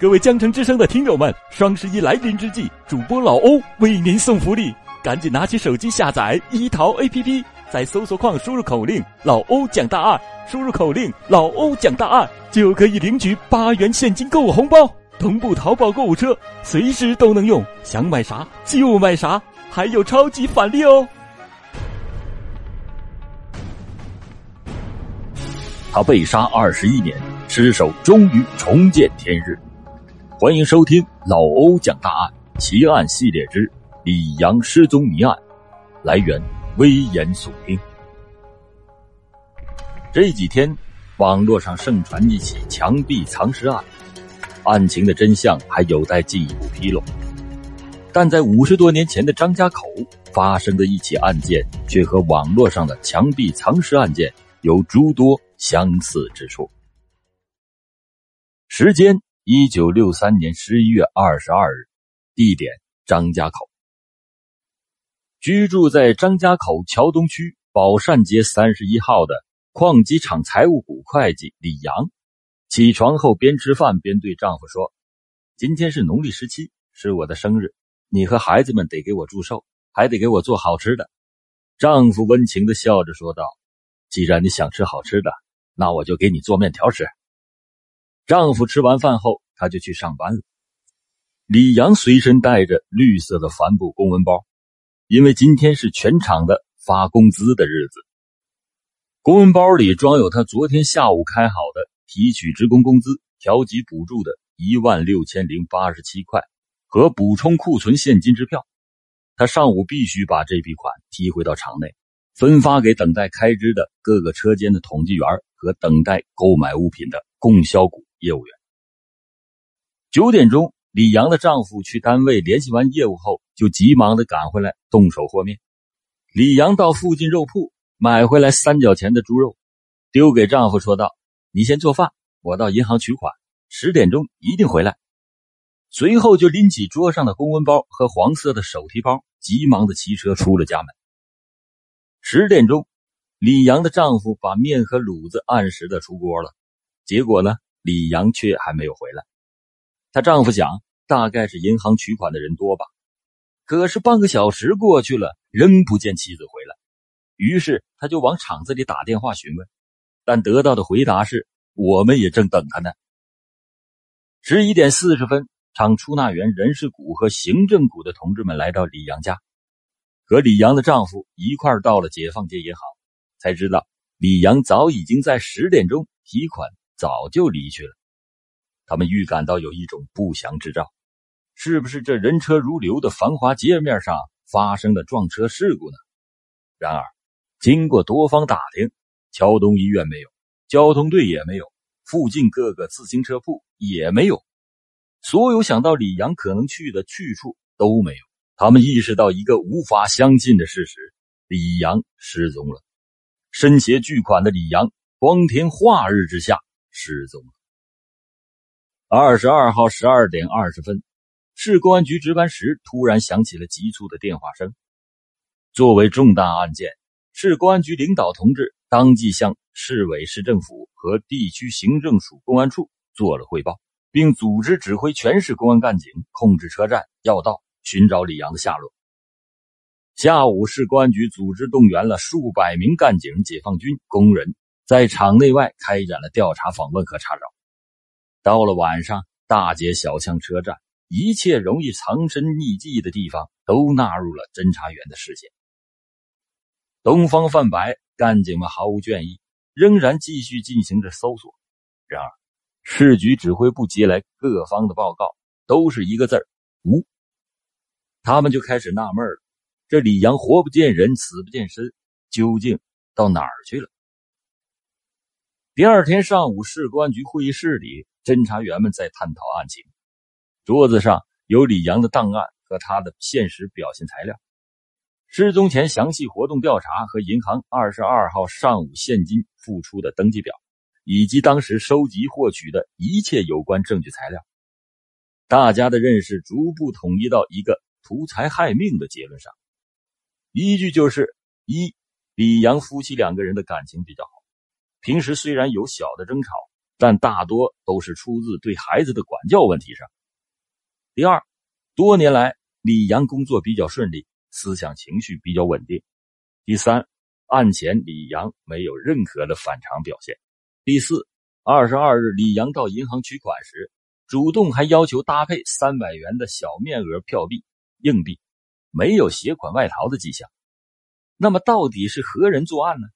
各位江城之声的听友们，双十一来临之际，主播老欧为您送福利，赶紧拿起手机下载一淘 APP，在搜索框输入口令“老欧讲大案”，输入口令“老欧讲大案”，就可以领取八元现金购物红包，同步淘宝购物车，随时都能用，想买啥就买啥，还有超级返利哦！他被杀二十一年，尸首终于重见天日。欢迎收听老欧讲大案奇案系列之李阳失踪谜案，来源危言耸听。这几天，网络上盛传一起墙壁藏尸案，案情的真相还有待进一步披露。但在五十多年前的张家口发生的一起案件，却和网络上的墙壁藏尸案件有诸多相似之处。时间。一九六三年十一月二十二日，地点张家口。居住在张家口桥东区宝善街三十一号的矿机厂财务股会计李阳，起床后边吃饭边对丈夫说：“今天是农历十七，是我的生日，你和孩子们得给我祝寿，还得给我做好吃的。”丈夫温情的笑着说道：“既然你想吃好吃的，那我就给你做面条吃。”丈夫吃完饭后，他就去上班了。李阳随身带着绿色的帆布公文包，因为今天是全厂的发工资的日子。公文包里装有他昨天下午开好的提取职工工资、调给补助的一万六千零八十七块和补充库存现金支票。他上午必须把这笔款提回到厂内，分发给等待开支的各个车间的统计员和等待购买物品的供销股。业务员。九点钟，李阳的丈夫去单位联系完业务后，就急忙的赶回来动手和面。李阳到附近肉铺买回来三角钱的猪肉，丢给丈夫说道：“你先做饭，我到银行取款，十点钟一定回来。”随后就拎起桌上的公文包和黄色的手提包，急忙的骑车出了家门。十点钟，李阳的丈夫把面和卤子按时的出锅了，结果呢？李阳却还没有回来，她丈夫想，大概是银行取款的人多吧。可是半个小时过去了，仍不见妻子回来，于是他就往厂子里打电话询问，但得到的回答是：“我们也正等他呢。”十一点四十分，厂出纳员、人事股和行政股的同志们来到李阳家，和李阳的丈夫一块到了解放街银行，才知道李阳早已经在十点钟提款。早就离去了，他们预感到有一种不祥之兆，是不是这人车如流的繁华街面上发生了撞车事故呢？然而，经过多方打听，桥东医院没有，交通队也没有，附近各个自行车铺也没有，所有想到李阳可能去的去处都没有。他们意识到一个无法相信的事实：李阳失踪了。身携巨款的李阳，光天化日之下。失踪了。二十二号十二点二十分，市公安局值班时突然响起了急促的电话声。作为重大案件，市公安局领导同志当即向市委市政府和地区行政署公安处做了汇报，并组织指挥全市公安干警控制车站要道，寻找李阳的下落。下午，市公安局组织动员了数百名干警、解放军工人。在场内外开展了调查访问和查找。到了晚上，大街小巷、车站，一切容易藏身匿迹的地方都纳入了侦查员的视线。东方泛白，干警们毫无倦意，仍然继续进行着搜索。然而，市局指挥部接来各方的报告，都是一个字儿“无”。他们就开始纳闷了：这李阳活不见人，死不见身，究竟到哪儿去了？第二天上午，市公安局会议室里，侦查员们在探讨案情。桌子上有李阳的档案和他的现实表现材料，失踪前详细活动调查和银行二十二号上午现金付出的登记表，以及当时收集获取的一切有关证据材料。大家的认识逐步统一到一个图财害命的结论上，依据就是一，李阳夫妻两个人的感情比较好。平时虽然有小的争吵，但大多都是出自对孩子的管教问题上。第二，多年来李阳工作比较顺利，思想情绪比较稳定。第三，案前李阳没有任何的反常表现。第四，二十二日李阳到银行取款时，主动还要求搭配三百元的小面额票币、硬币，没有携款外逃的迹象。那么，到底是何人作案呢？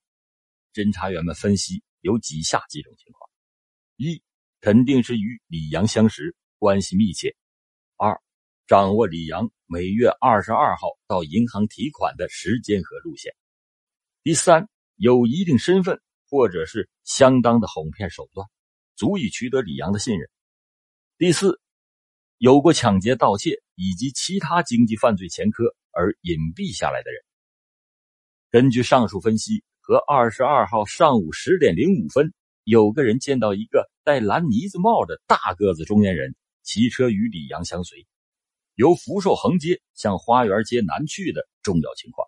侦查员们分析有以下几种情况。一肯定是与李阳相识，关系密切。二，掌握李阳每月二十二号到银行提款的时间和路线。第三，有一定身份或者是相当的哄骗手段，足以取得李阳的信任。第四，有过抢劫、盗窃以及其他经济犯罪前科而隐蔽下来的人。根据上述分析，和二十二号上午十点零五分。有个人见到一个戴蓝呢子帽的大个子中年人骑车与李阳相随，由福寿横街向花园街南去的重要情况，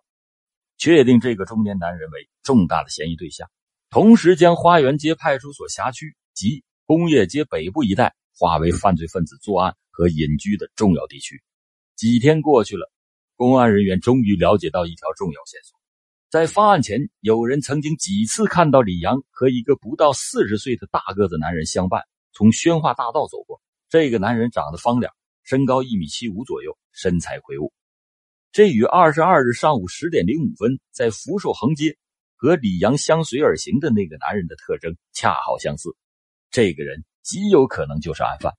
确定这个中年男人为重大的嫌疑对象，同时将花园街派出所辖区及工业街北部一带划为犯罪分子作案和隐居的重要地区。几天过去了，公安人员终于了解到一条重要线索。在发案前，有人曾经几次看到李阳和一个不到四十岁的大个子男人相伴从宣化大道走过。这个男人长得方脸，身高一米七五左右，身材魁梧。这与二十二日上午十点零五分在福寿横街和李阳相随而行的那个男人的特征恰好相似。这个人极有可能就是案犯，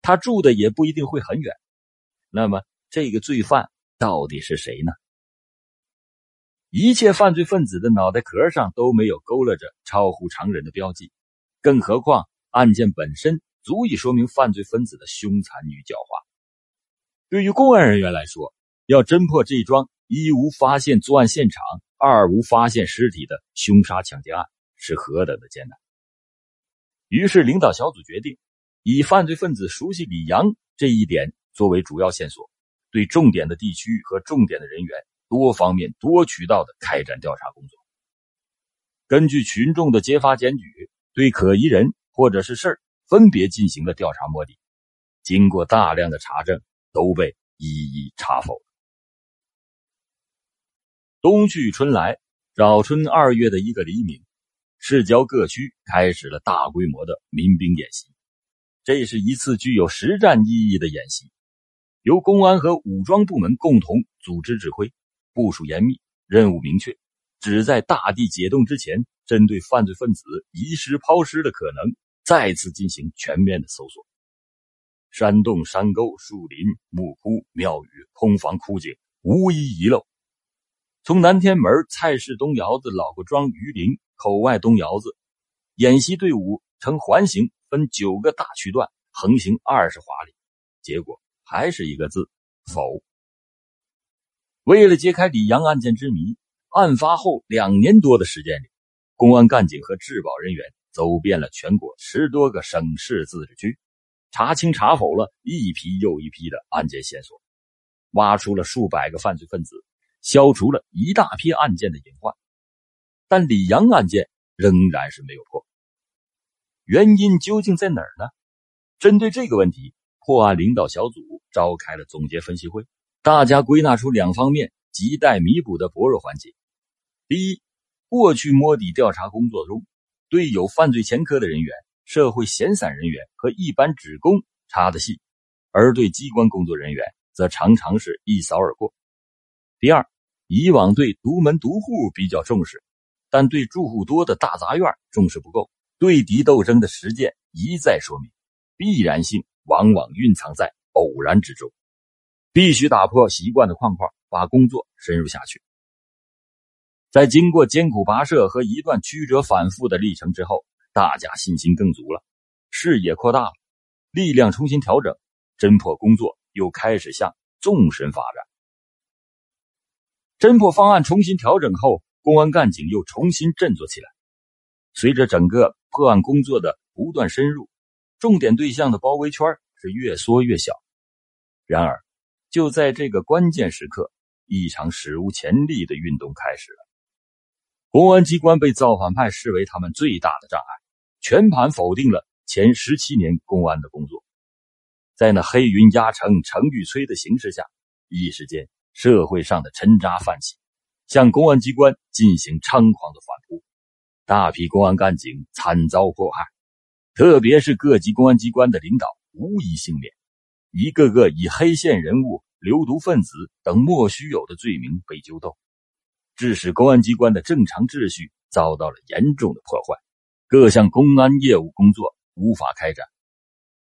他住的也不一定会很远。那么，这个罪犯到底是谁呢？一切犯罪分子的脑袋壳上都没有勾勒着超乎常人的标记，更何况案件本身足以说明犯罪分子的凶残与狡猾。对于公安人员来说，要侦破这桩一无发现作案现场，二无发现尸体的凶杀抢劫案是何等的艰难。于是，领导小组决定以犯罪分子熟悉李阳这一点作为主要线索，对重点的地区和重点的人员。多方面、多渠道的开展调查工作，根据群众的揭发检举，对可疑人或者是事儿分别进行了调查摸底，经过大量的查证，都被一一查否。冬去春来，早春二月的一个黎明，市郊各区开始了大规模的民兵演习。这是一次具有实战意义的演习，由公安和武装部门共同组织指挥。部署严密，任务明确，只在大地解冻之前，针对犯罪分子遗失抛尸的可能，再次进行全面的搜索。山洞、山沟、树林、墓窟、庙宇、空房、枯井，无一遗漏。从南天门菜市东窑子、老郭庄榆林口外东窑子，演习队伍呈环形，分九个大区段，横行二十华里，结果还是一个字：否。为了揭开李阳案件之谜，案发后两年多的时间里，公安干警和质保人员走遍了全国十多个省市自治区，查清查否了一批又一批的案件线索，挖出了数百个犯罪分子，消除了一大批案件的隐患。但李阳案件仍然是没有破，原因究竟在哪儿呢？针对这个问题，破案领导小组召开了总结分析会。大家归纳出两方面亟待弥补的薄弱环节：第一，过去摸底调查工作中，对有犯罪前科的人员、社会闲散人员和一般职工查的细，而对机关工作人员则常常是一扫而过；第二，以往对独门独户比较重视，但对住户多的大杂院重视不够，对敌斗争的实践一再说明，必然性往往蕴藏在偶然之中。必须打破习惯的框框，把工作深入下去。在经过艰苦跋涉和一段曲折反复的历程之后，大家信心更足了，视野扩大了，力量重新调整，侦破工作又开始向纵深发展。侦破方案重新调整后，公安干警又重新振作起来。随着整个破案工作的不断深入，重点对象的包围圈是越缩越小。然而，就在这个关键时刻，一场史无前例的运动开始了。公安机关被造反派视为他们最大的障碍，全盘否定了前十七年公安的工作。在那黑云压城城欲摧的形势下，一时间社会上的沉渣泛起，向公安机关进行猖狂的反扑，大批公安干警惨遭迫害，特别是各级公安机关的领导无一幸免，一个个以黑线人物、流毒分子等莫须有的罪名被揪斗，致使公安机关的正常秩序遭到了严重的破坏，各项公安业务工作无法开展，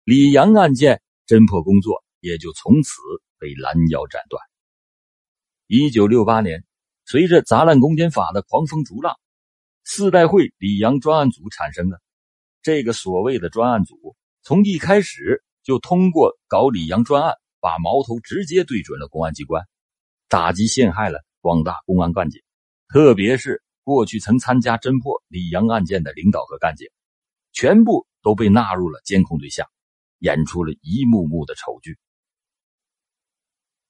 李阳案件。侦破工作也就从此被拦腰斩断。一九六八年，随着砸烂公检法的狂风逐浪，四代会李阳专案组产生了。这个所谓的专案组，从一开始就通过搞李阳专案，把矛头直接对准了公安机关，打击陷害了广大公安干警，特别是过去曾参加侦破李阳案件的领导和干警，全部都被纳入了监控对象。演出了一幕幕的丑剧。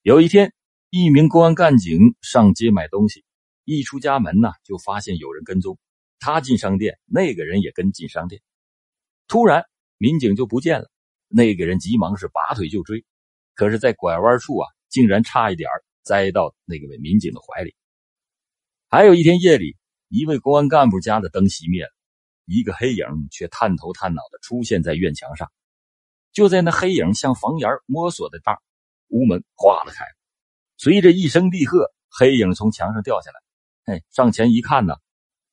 有一天，一名公安干警上街买东西，一出家门呢，就发现有人跟踪。他进商店，那个人也跟进商店。突然，民警就不见了。那个人急忙是拔腿就追，可是，在拐弯处啊，竟然差一点栽到那个位民警的怀里。还有一天夜里，一位公安干部家的灯熄灭了，一个黑影却探头探脑的出现在院墙上。就在那黑影向房檐摸索的当，屋门哗了开，随着一声厉喝，黑影从墙上掉下来。嘿，上前一看呢，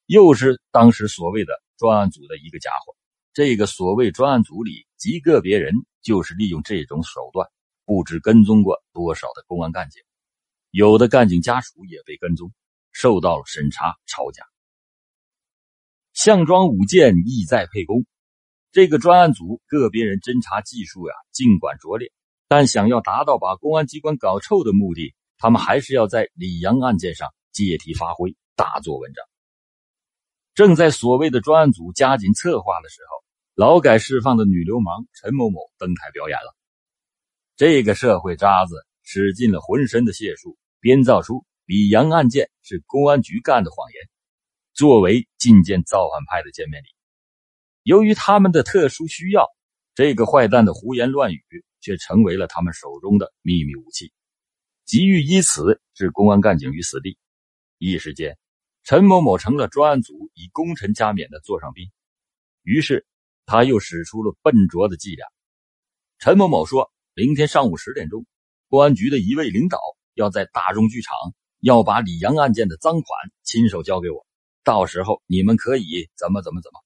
又是当时所谓的专案组的一个家伙。这个所谓专案组里极个别人，就是利用这种手段，不知跟踪过多少的公安干警，有的干警家属也被跟踪，受到了审查抄家。项庄舞剑，意在沛公。这个专案组个别人侦查技术呀，尽管拙劣，但想要达到把公安机关搞臭的目的，他们还是要在李阳案件上借题发挥，大做文章。正在所谓的专案组加紧策划的时候，劳改释放的女流氓陈某某登台表演了。这个社会渣子使尽了浑身的解数，编造出李阳案件是公安局干的谎言，作为觐见造反派的见面礼。由于他们的特殊需要，这个坏蛋的胡言乱语却成为了他们手中的秘密武器，急于以此置公安干警于死地。一时间，陈某某成了专案组以功臣加冕的座上宾。于是，他又使出了笨拙的伎俩。陈某某说：“明天上午十点钟，公安局的一位领导要在大众剧场要把李阳案件的赃款亲手交给我，到时候你们可以怎么怎么怎么。”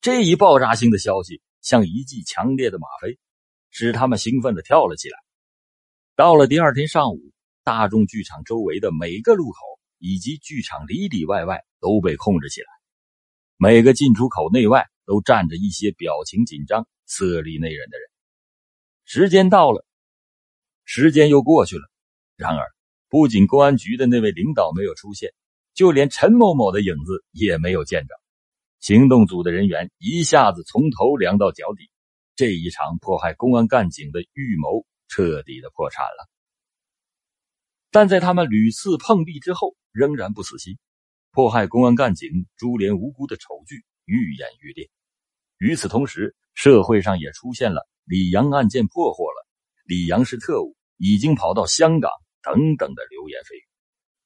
这一爆炸性的消息像一剂强烈的吗啡，使他们兴奋的跳了起来。到了第二天上午，大众剧场周围的每个路口以及剧场里里外外都被控制起来，每个进出口内外都站着一些表情紧张、色厉内荏的人。时间到了，时间又过去了，然而不仅公安局的那位领导没有出现，就连陈某某的影子也没有见着。行动组的人员一下子从头凉到脚底，这一场迫害公安干警的预谋彻底的破产了。但在他们屡次碰壁之后，仍然不死心，迫害公安干警、株连无辜的丑剧愈演愈烈。与此同时，社会上也出现了李阳案件破获了，李阳是特务，已经跑到香港等等的流言蜚语。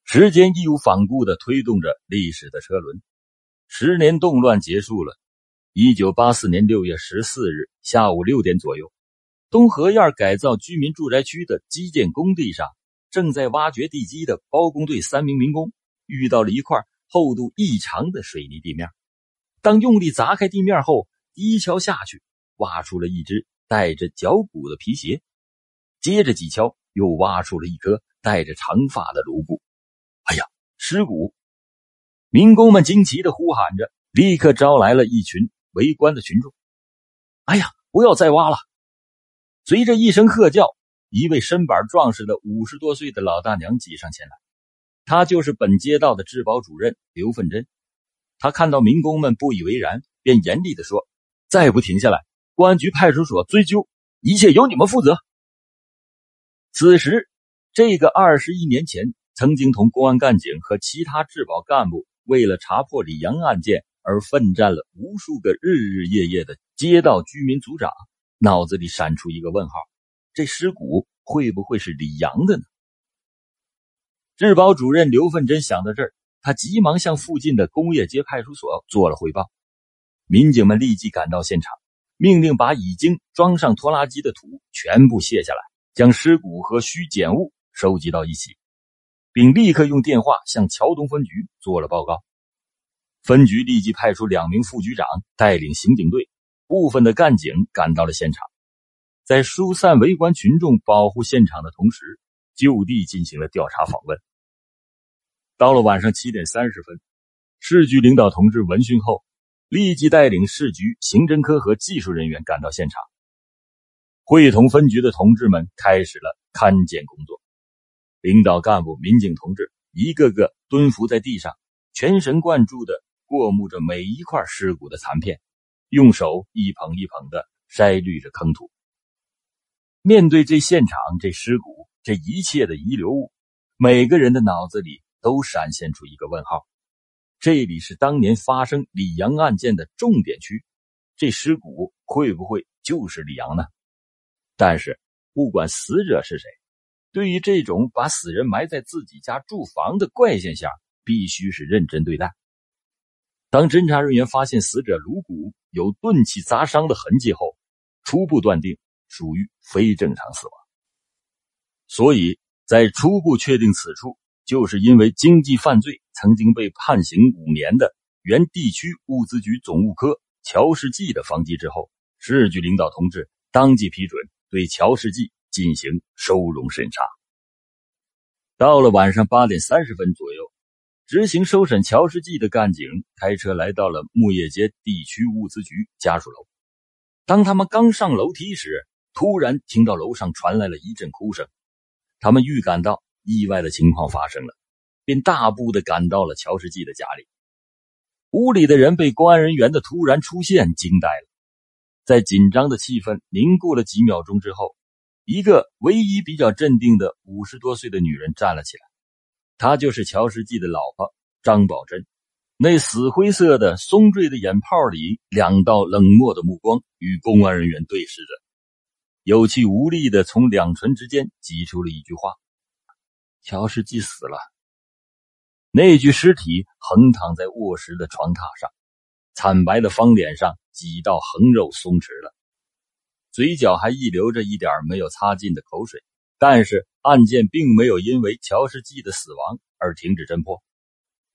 时间义无反顾的推动着历史的车轮。十年动乱结束了。一九八四年六月十四日下午六点左右，东河沿改造居民住宅区的基建工地上，正在挖掘地基的包工队三名民工遇到了一块厚度异常的水泥地面。当用力砸开地面后，一敲下去，挖出了一只带着脚骨的皮鞋。接着几敲，又挖出了一颗带着长发的颅骨。哎呀，尸骨！民工们惊奇的呼喊着，立刻招来了一群围观的群众。哎呀，不要再挖了！随着一声喝叫，一位身板壮实的五十多岁的老大娘挤上前来。她就是本街道的治保主任刘凤珍。他看到民工们不以为然，便严厉的说：“再不停下来，公安局派出所追究，一切由你们负责。”此时，这个二十一年前曾经同公安干警和其他治保干部。为了查破李阳案件而奋战了无数个日日夜夜的街道居民组长，脑子里闪出一个问号：这尸骨会不会是李阳的呢？治保主任刘奋珍想到这儿，他急忙向附近的工业街派出所做了汇报。民警们立即赶到现场，命令把已经装上拖拉机的土全部卸下来，将尸骨和需检物收集到一起，并立刻用电话向桥东分局做了报告。分局立即派出两名副局长带领刑警队，部分的干警赶到了现场，在疏散围观群众、保护现场的同时，就地进行了调查访问。到了晚上七点三十分，市局领导同志闻讯后，立即带领市局刑侦科和技术人员赶到现场，会同分局的同志们开始了勘检工作。领导干部、民警同志一个个蹲伏在地上，全神贯注的。过目着每一块尸骨的残片，用手一捧一捧的筛滤着坑土。面对这现场、这尸骨、这一切的遗留物，每个人的脑子里都闪现出一个问号：这里是当年发生李阳案件的重点区，这尸骨会不会就是李阳呢？但是，不管死者是谁，对于这种把死人埋在自己家住房的怪现象，必须是认真对待。当侦查人员发现死者颅骨有钝器砸伤的痕迹后，初步断定属于非正常死亡。所以在初步确定此处就是因为经济犯罪曾经被判刑五年的原地区物资局总务科乔世纪的房基之后，市局领导同志当即批准对乔世纪进行收容审查。到了晚上八点三十分左右。执行收审乔世纪的干警开车来到了木业街地区物资局家属楼。当他们刚上楼梯时，突然听到楼上传来了一阵哭声。他们预感到意外的情况发生了，便大步的赶到了乔世纪的家里。屋里的人被公安人员的突然出现惊呆了。在紧张的气氛凝固了几秒钟之后，一个唯一比较镇定的五十多岁的女人站了起来。她就是乔世纪的老婆张宝珍，那死灰色的松坠的眼泡里，两道冷漠的目光与公安人员对视着，有气无力的从两唇之间挤出了一句话：“乔世纪死了。”那具尸体横躺在卧室的床榻上，惨白的方脸上几道横肉松弛了，嘴角还溢流着一点没有擦尽的口水。但是案件并没有因为乔世纪的死亡而停止侦破。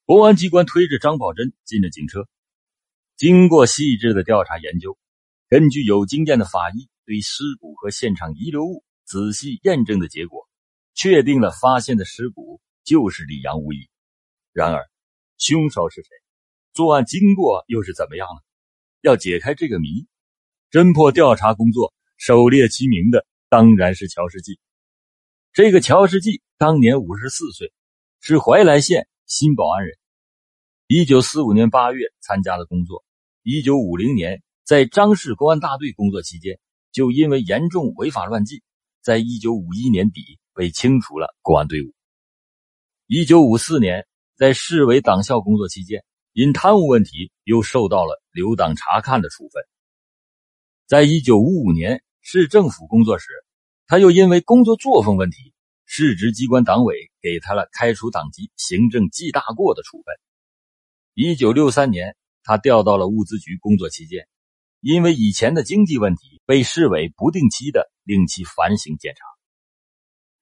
公安机关推着张宝珍进了警车，经过细致的调查研究，根据有经验的法医对尸骨和现场遗留物仔细验证的结果，确定了发现的尸骨就是李阳无疑。然而，凶手是谁？作案经过又是怎么样呢？要解开这个谜，侦破调查工作首列其名的当然是乔世纪。这个乔世纪当年五十四岁，是怀来县新保安人。一九四五年八月参加了工作，一九五零年在张氏公安大队工作期间，就因为严重违法乱纪，在一九五一年底被清除了公安队伍。一九五四年在市委党校工作期间，因贪污问题又受到了留党察看的处分。在一九五五年市政府工作时。他又因为工作作风问题，市直机关党委给他了开除党籍、行政记大过的处分。一九六三年，他调到了物资局工作期间，因为以前的经济问题，被市委不定期的令其反省检查。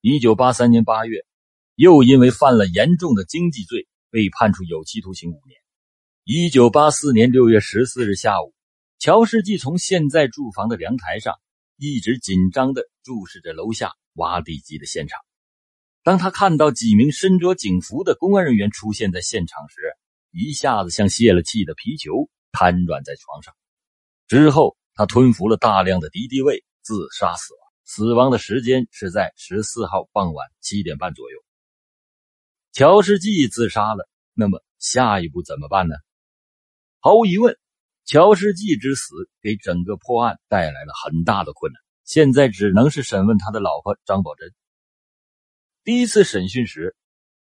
一九八三年八月，又因为犯了严重的经济罪，被判处有期徒刑五年。一九八四年六月十四日下午，乔世纪从现在住房的阳台上。一直紧张的注视着楼下挖地基的现场。当他看到几名身着警服的公安人员出现在现场时，一下子像泄了气的皮球，瘫软在床上。之后，他吞服了大量的敌敌畏，自杀死。死亡的时间是在十四号傍晚七点半左右。乔世纪自杀了，那么下一步怎么办呢？毫无疑问。乔世纪之死给整个破案带来了很大的困难，现在只能是审问他的老婆张宝珍。第一次审讯时，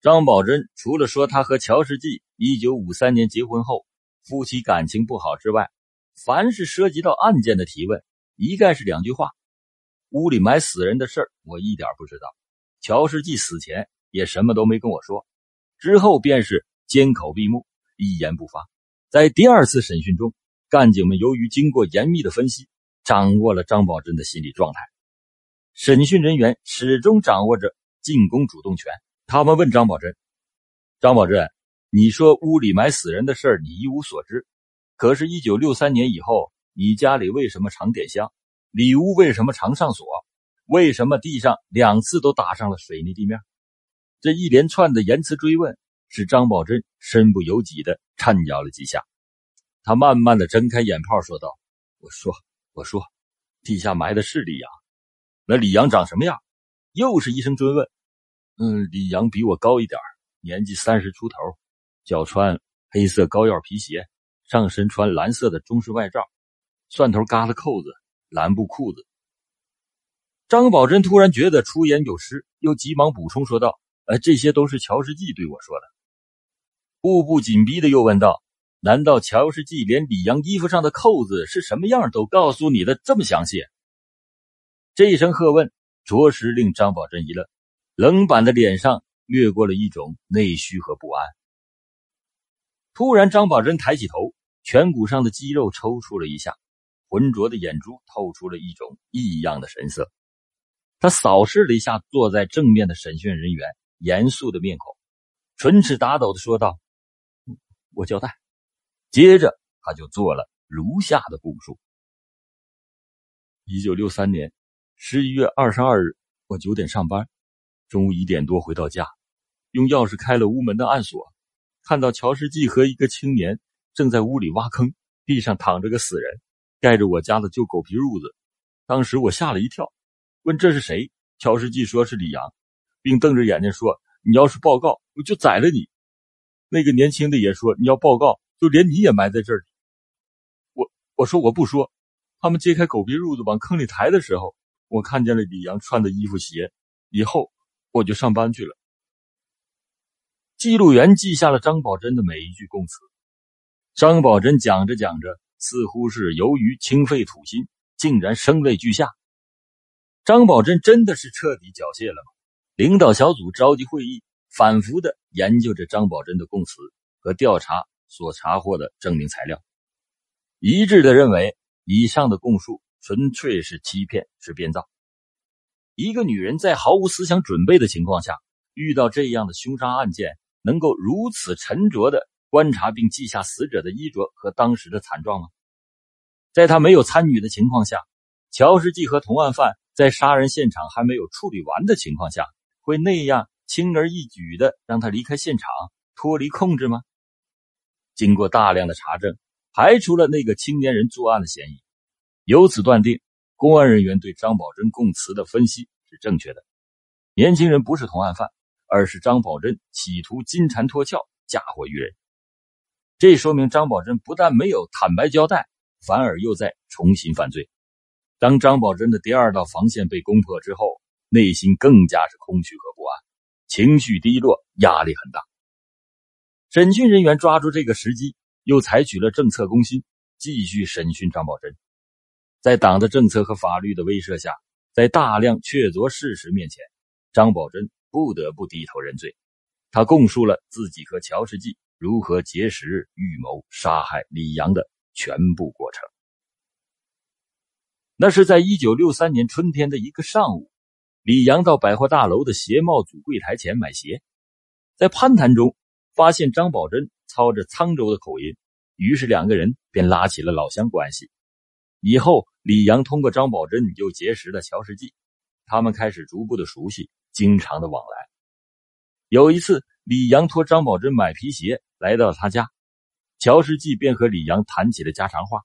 张宝珍除了说他和乔世纪1953年结婚后夫妻感情不好之外，凡是涉及到案件的提问，一概是两句话：屋里埋死人的事儿，我一点不知道。乔世纪死前也什么都没跟我说，之后便是缄口闭目，一言不发。在第二次审讯中，干警们由于经过严密的分析，掌握了张宝珍的心理状态。审讯人员始终掌握着进攻主动权。他们问张宝珍：“张宝珍，你说屋里埋死人的事儿你一无所知，可是，一九六三年以后，你家里为什么常点香？里屋为什么常上锁？为什么地上两次都打上了水泥地面？”这一连串的言辞追问。使张宝珍身不由己的颤摇了几下，他慢慢的睁开眼泡，说道：“我说，我说，地下埋的是李阳，那李阳长什么样？”又是一声追问。嗯，李阳比我高一点年纪三十出头，脚穿黑色高腰皮鞋，上身穿蓝色的中式外罩，蒜头疙瘩扣子，蓝布裤子。张宝珍突然觉得出言有失，又急忙补充说道：“呃，这些都是乔世纪对我说的。”步步紧逼的又问道：“难道乔世纪连李阳衣服上的扣子是什么样都告诉你的这么详细？”这一声喝问，着实令张宝珍一愣，冷板的脸上掠过了一种内虚和不安。突然，张宝珍抬起头，颧骨上的肌肉抽搐了一下，浑浊的眼珠透出了一种异样的神色。他扫视了一下坐在正面的审讯人员，严肃的面孔，唇齿打抖的说道。我交代，接着他就做了如下的供述：一九六三年十一月二十二日，我九点上班，中午一点多回到家，用钥匙开了屋门的暗锁，看到乔世纪和一个青年正在屋里挖坑，地上躺着个死人，盖着我家的旧狗皮褥子。当时我吓了一跳，问这是谁？乔世纪说是李阳，并瞪着眼睛说：“你要是报告，我就宰了你。”那个年轻的也说：“你要报告，就连你也埋在这里。”我我说我不说。他们揭开狗皮褥子往坑里抬的时候，我看见了李阳穿的衣服鞋。以后我就上班去了。记录员记下了张宝珍的每一句供词。张宝珍讲着讲着，似乎是由于清肺吐心，竟然声泪俱下。张宝珍真的是彻底缴械了吗？领导小组召集会议。反复的研究着张宝珍的供词和调查所查获的证明材料，一致的认为以上的供述纯粹是欺骗，是编造。一个女人在毫无思想准备的情况下，遇到这样的凶杀案件，能够如此沉着的观察并记下死者的衣着和当时的惨状吗？在他没有参与的情况下，乔世纪和同案犯在杀人现场还没有处理完的情况下，会那样？轻而易举的让他离开现场，脱离控制吗？经过大量的查证，排除了那个青年人作案的嫌疑，由此断定，公安人员对张宝珍供词的分析是正确的。年轻人不是同案犯，而是张宝珍企图金蝉脱壳，嫁祸于人。这说明张宝珍不但没有坦白交代，反而又在重新犯罪。当张宝珍的第二道防线被攻破之后，内心更加是空虚和不安。情绪低落，压力很大。审讯人员抓住这个时机，又采取了政策攻心，继续审讯张宝珍。在党的政策和法律的威慑下，在大量确凿事实面前，张宝珍不得不低头认罪。他供述了自己和乔世纪如何结识、预谋杀害李阳的全部过程。那是在一九六三年春天的一个上午。李阳到百货大楼的鞋帽组柜台前买鞋，在攀谈中发现张宝珍操着沧州的口音，于是两个人便拉起了老乡关系。以后，李阳通过张宝珍又结识了乔世纪，他们开始逐步的熟悉，经常的往来。有一次，李阳托张宝珍买皮鞋来到他家，乔世纪便和李阳谈起了家常话。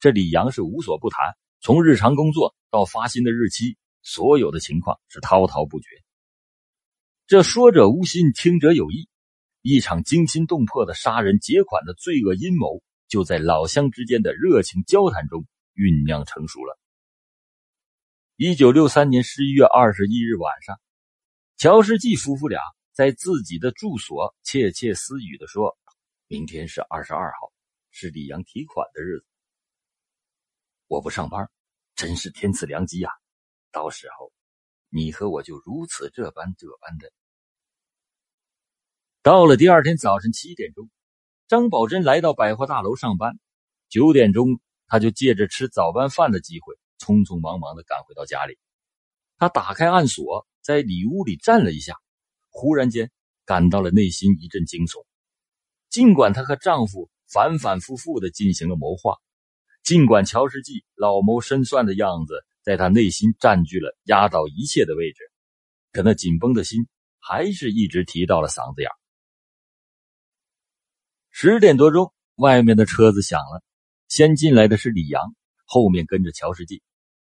这李阳是无所不谈，从日常工作到发薪的日期。所有的情况是滔滔不绝。这说者无心，听者有意。一场惊心动魄的杀人劫款的罪恶阴谋，就在老乡之间的热情交谈中酝酿成熟了。一九六三年十一月二十一日晚上，乔世纪夫妇俩在自己的住所窃窃私语的说：“明天是二十二号，是李阳提款的日子。我不上班，真是天赐良机呀！到时候，你和我就如此这般这般的。到了第二天早晨七点钟，张宝珍来到百货大楼上班。九点钟，他就借着吃早班饭的机会，匆匆忙忙的赶回到家里。他打开暗锁，在里屋里站了一下，忽然间感到了内心一阵惊悚。尽管她和丈夫反反复复的进行了谋划，尽管乔世纪老谋深算的样子在她内心占据了压倒一切的位置，可那紧绷的心还是一直提到了嗓子眼。十点多钟，外面的车子响了，先进来的是李阳，后面跟着乔世纪。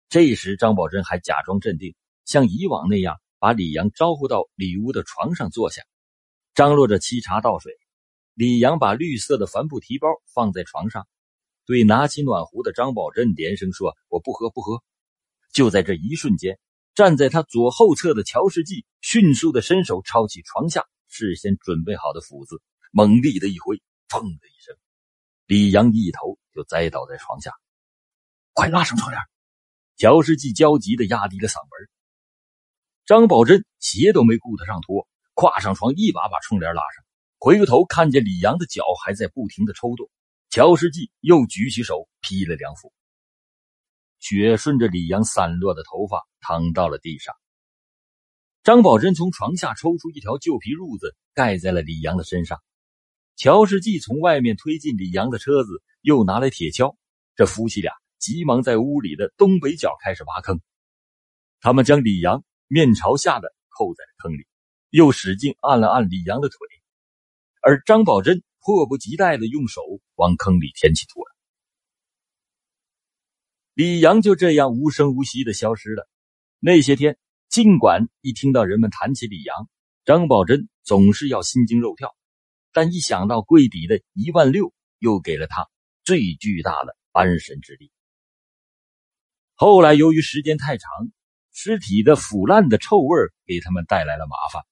这时，张宝珍还假装镇定，像以往那样把李阳招呼到里屋的床上坐下，张罗着沏茶倒水。李阳把绿色的帆布提包放在床上，对拿起暖壶的张宝珍连声说：“我不喝，不喝。”就在这一瞬间，站在他左后侧的乔世纪迅速的伸手抄起床下事先准备好的斧子，猛力的一挥，砰的一声，李阳一头就栽倒在床下。快拉上窗帘！乔世纪焦急的压低了嗓门。张宝珍鞋都没顾得上脱，跨上床，一把把窗帘拉上。回过头看见李阳的脚还在不停的抽动，乔世纪又举起手劈了两斧，血顺着李阳散落的头发淌到了地上。张宝珍从床下抽出一条旧皮褥子盖在了李阳的身上。乔世纪从外面推进李阳的车子，又拿来铁锹。这夫妻俩。急忙在屋里的东北角开始挖坑，他们将李阳面朝下的扣在了坑里，又使劲按了按李阳的腿，而张宝珍迫不及待的用手往坑里填起土来。李阳就这样无声无息的消失了。那些天，尽管一听到人们谈起李阳，张宝珍总是要心惊肉跳，但一想到柜底的一万六，又给了他最巨大的安神之力。后来，由于时间太长，尸体的腐烂的臭味给他们带来了麻烦，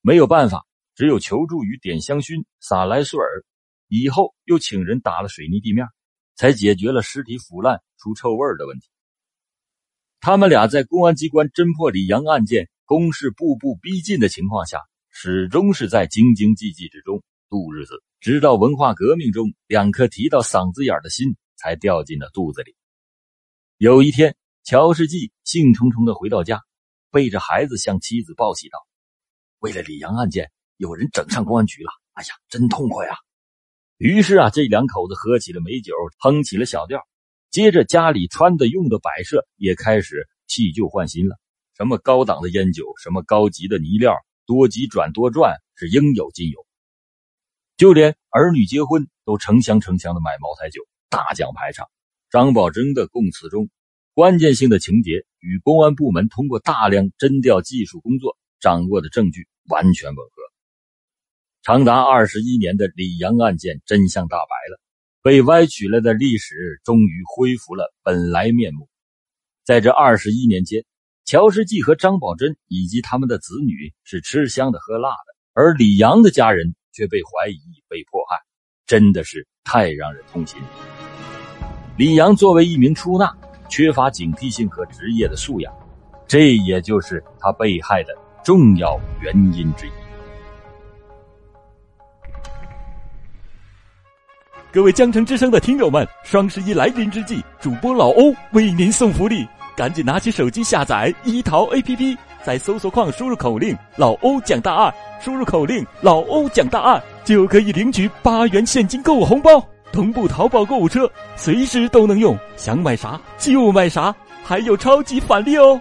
没有办法，只有求助于点香薰、撒莱苏尔，以后又请人打了水泥地面，才解决了尸体腐烂出臭味的问题。他们俩在公安机关侦破李阳案件、攻势步步逼近的情况下，始终是在兢兢寂寂之中度日子，直到文化革命中，两颗提到嗓子眼的心才掉进了肚子里。有一天，乔世纪兴冲冲的回到家，背着孩子向妻子报喜道：“为了李阳案件，有人整上公安局了！哎呀，真痛快啊！”于是啊，这两口子喝起了美酒，哼起了小调。接着，家里穿的、用的摆设也开始弃旧换新了，什么高档的烟酒，什么高级的泥料，多机转多转，是应有尽有。就连儿女结婚，都成箱成箱的买茅台酒，大讲排场。张宝珍的供词中，关键性的情节与公安部门通过大量侦调技术工作掌握的证据完全吻合。长达二十一年的李阳案件真相大白了，被歪曲了的历史终于恢复了本来面目。在这二十一年间，乔世纪和张宝珍以及他们的子女是吃香的喝辣的，而李阳的家人却被怀疑被迫害，真的是太让人痛心。李阳作为一名出纳，缺乏警惕性和职业的素养，这也就是他被害的重要原因之一。各位江城之声的听友们，双十一来临之际，主播老欧为您送福利，赶紧拿起手机下载一淘 APP，在搜索框输入口令“老欧讲大案”，输入口令“老欧讲大案”，就可以领取八元现金购物红包。同步淘宝购物车，随时都能用，想买啥就买啥，还有超级返利哦！